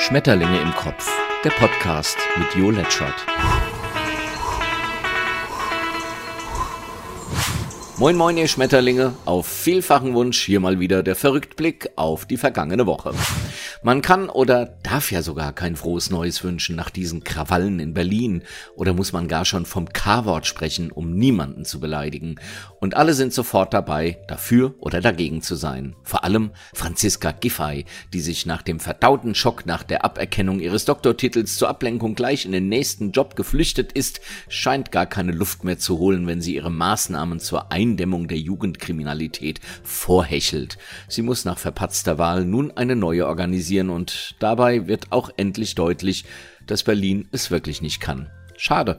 Schmetterlinge im Kopf, der Podcast mit Jo Letschert. Moin moin ihr Schmetterlinge, auf vielfachen Wunsch hier mal wieder der Verrücktblick auf die vergangene Woche. Man kann oder darf ja sogar kein frohes Neues wünschen nach diesen Krawallen in Berlin oder muss man gar schon vom K-Wort sprechen, um niemanden zu beleidigen. Und alle sind sofort dabei, dafür oder dagegen zu sein. Vor allem Franziska Giffey, die sich nach dem verdauten Schock nach der Aberkennung ihres Doktortitels zur Ablenkung gleich in den nächsten Job geflüchtet ist, scheint gar keine Luft mehr zu holen, wenn sie ihre Maßnahmen zur Eindämmung der Jugendkriminalität vorhechelt. Sie muss nach verpatzter Wahl nun eine neue Organisation kritisieren und dabei wird auch endlich deutlich, dass Berlin es wirklich nicht kann. Schade.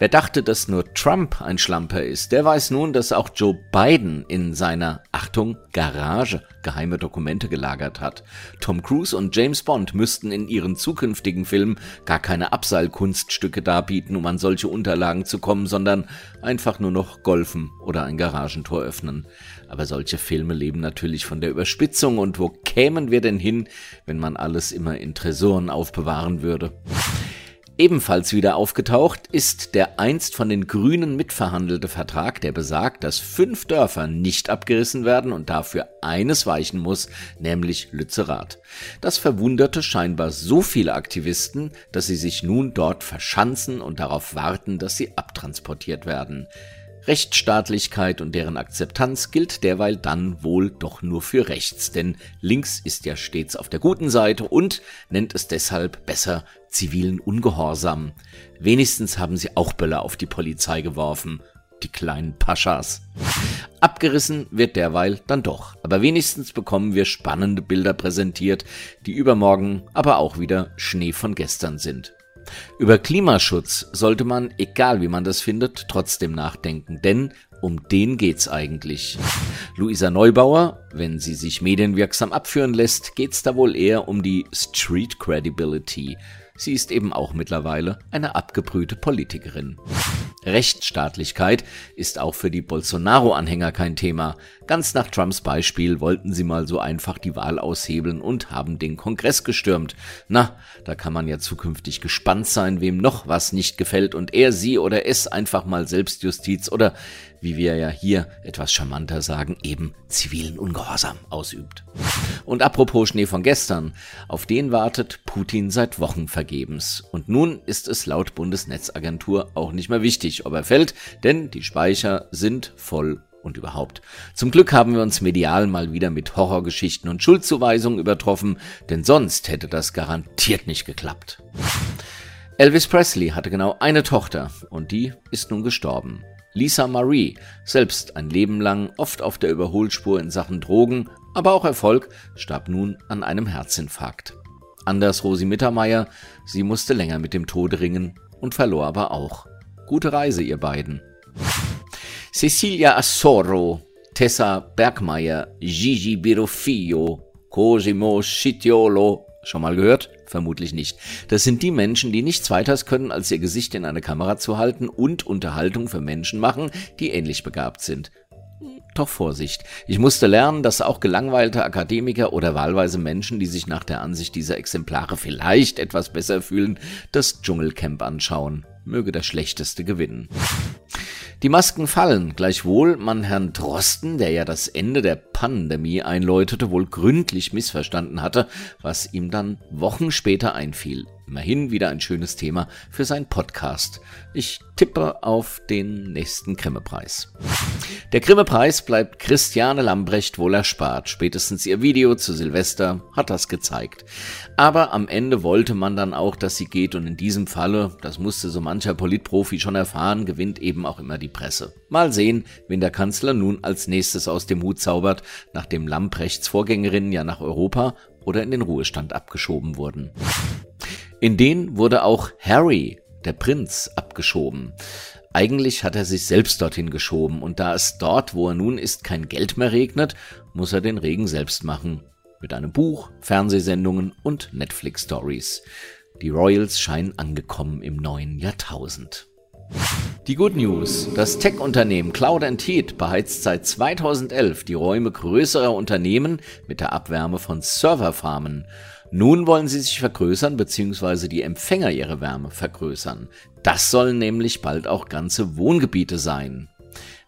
Wer dachte, dass nur Trump ein Schlamper ist, der weiß nun, dass auch Joe Biden in seiner, Achtung, Garage geheime Dokumente gelagert hat. Tom Cruise und James Bond müssten in ihren zukünftigen Filmen gar keine Abseilkunststücke darbieten, um an solche Unterlagen zu kommen, sondern einfach nur noch golfen oder ein Garagentor öffnen. Aber solche Filme leben natürlich von der Überspitzung und wo kämen wir denn hin, wenn man alles immer in Tresoren aufbewahren würde? Ebenfalls wieder aufgetaucht ist der einst von den Grünen mitverhandelte Vertrag, der besagt, dass fünf Dörfer nicht abgerissen werden und dafür eines weichen muss, nämlich Lützerath. Das verwunderte scheinbar so viele Aktivisten, dass sie sich nun dort verschanzen und darauf warten, dass sie abtransportiert werden. Rechtsstaatlichkeit und deren Akzeptanz gilt derweil dann wohl doch nur für rechts, denn links ist ja stets auf der guten Seite und nennt es deshalb besser zivilen Ungehorsam. Wenigstens haben sie auch Böller auf die Polizei geworfen, die kleinen Paschas. Abgerissen wird derweil dann doch, aber wenigstens bekommen wir spannende Bilder präsentiert, die übermorgen aber auch wieder Schnee von gestern sind. Über Klimaschutz sollte man, egal wie man das findet, trotzdem nachdenken, denn um den geht's eigentlich. Luisa Neubauer, wenn sie sich medienwirksam abführen lässt, geht's da wohl eher um die Street Credibility. Sie ist eben auch mittlerweile eine abgebrühte Politikerin. Rechtsstaatlichkeit ist auch für die Bolsonaro-Anhänger kein Thema. Ganz nach Trumps Beispiel wollten sie mal so einfach die Wahl aushebeln und haben den Kongress gestürmt. Na, da kann man ja zukünftig gespannt sein, wem noch was nicht gefällt und er, sie oder es einfach mal Selbstjustiz oder, wie wir ja hier etwas charmanter sagen, eben zivilen Ungehorsam ausübt. Und apropos Schnee von gestern, auf den wartet Putin seit Wochen vergebens. Und nun ist es laut Bundesnetzagentur auch nicht mehr wichtig, ob er fällt, denn die Speicher sind voll und überhaupt. Zum Glück haben wir uns medial mal wieder mit Horrorgeschichten und Schuldzuweisungen übertroffen, denn sonst hätte das garantiert nicht geklappt. Elvis Presley hatte genau eine Tochter und die ist nun gestorben. Lisa Marie, selbst ein Leben lang oft auf der Überholspur in Sachen Drogen, aber auch Erfolg, starb nun an einem Herzinfarkt. Anders Rosi Mittermeier, sie musste länger mit dem Tod ringen und verlor aber auch. Gute Reise, ihr beiden. Cecilia Assoro, Tessa Bergmeier, Gigi Birofio, Cosimo Scitiolo, schon mal gehört? Vermutlich nicht. Das sind die Menschen, die nichts weiters können, als ihr Gesicht in eine Kamera zu halten und Unterhaltung für Menschen machen, die ähnlich begabt sind. Doch Vorsicht. Ich musste lernen, dass auch gelangweilte Akademiker oder wahlweise Menschen, die sich nach der Ansicht dieser Exemplare vielleicht etwas besser fühlen, das Dschungelcamp anschauen. Möge der Schlechteste gewinnen. Die Masken fallen, gleichwohl man Herrn Drosten, der ja das Ende der Pandemie einläutete, wohl gründlich missverstanden hatte, was ihm dann Wochen später einfiel. Immerhin wieder ein schönes Thema für sein Podcast. Ich tippe auf den nächsten Grimme-Preis. Der Grimme-Preis bleibt Christiane Lambrecht wohl erspart. Spätestens ihr Video zu Silvester hat das gezeigt. Aber am Ende wollte man dann auch, dass sie geht und in diesem Falle, das musste so mancher Politprofi schon erfahren, gewinnt eben auch immer die Presse. Mal sehen, wen der Kanzler nun als nächstes aus dem Hut zaubert, nachdem Lamprechts Vorgängerinnen ja nach Europa oder in den Ruhestand abgeschoben wurden. In den wurde auch Harry, der Prinz, abgeschoben. Eigentlich hat er sich selbst dorthin geschoben, und da es dort, wo er nun ist, kein Geld mehr regnet, muss er den Regen selbst machen. Mit einem Buch, Fernsehsendungen und Netflix-Stories. Die Royals scheinen angekommen im neuen Jahrtausend. Die Good News. Das Tech-Unternehmen Cloud Heat beheizt seit 2011 die Räume größerer Unternehmen mit der Abwärme von Serverfarmen. Nun wollen sie sich vergrößern bzw. die Empfänger ihrer Wärme vergrößern. Das sollen nämlich bald auch ganze Wohngebiete sein.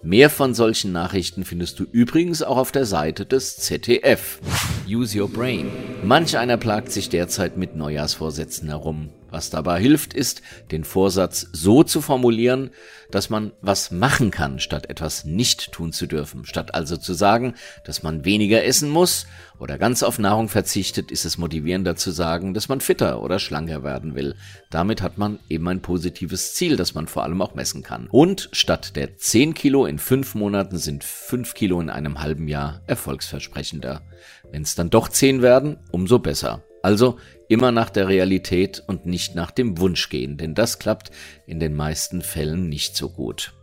Mehr von solchen Nachrichten findest du übrigens auch auf der Seite des ZDF. Use Your Brain. Manch einer plagt sich derzeit mit Neujahrsvorsätzen herum. Was dabei hilft, ist, den Vorsatz so zu formulieren, dass man was machen kann, statt etwas nicht tun zu dürfen. Statt also zu sagen, dass man weniger essen muss oder ganz auf Nahrung verzichtet, ist es motivierender zu sagen, dass man fitter oder schlanker werden will. Damit hat man eben ein positives Ziel, das man vor allem auch messen kann. Und statt der 10 Kilo in 5 Monaten sind 5 Kilo in einem halben Jahr erfolgsversprechender. Wenn es dann doch 10 werden, umso besser. Also immer nach der Realität und nicht nach dem Wunsch gehen, denn das klappt in den meisten Fällen nicht so gut.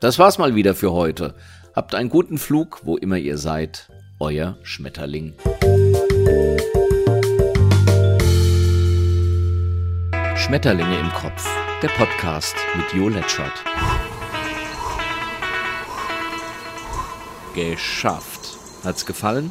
Das war's mal wieder für heute. Habt einen guten Flug, wo immer ihr seid. Euer Schmetterling. Schmetterlinge im Kopf. Der Podcast mit Jo Letschert. Geschafft. Hat's gefallen?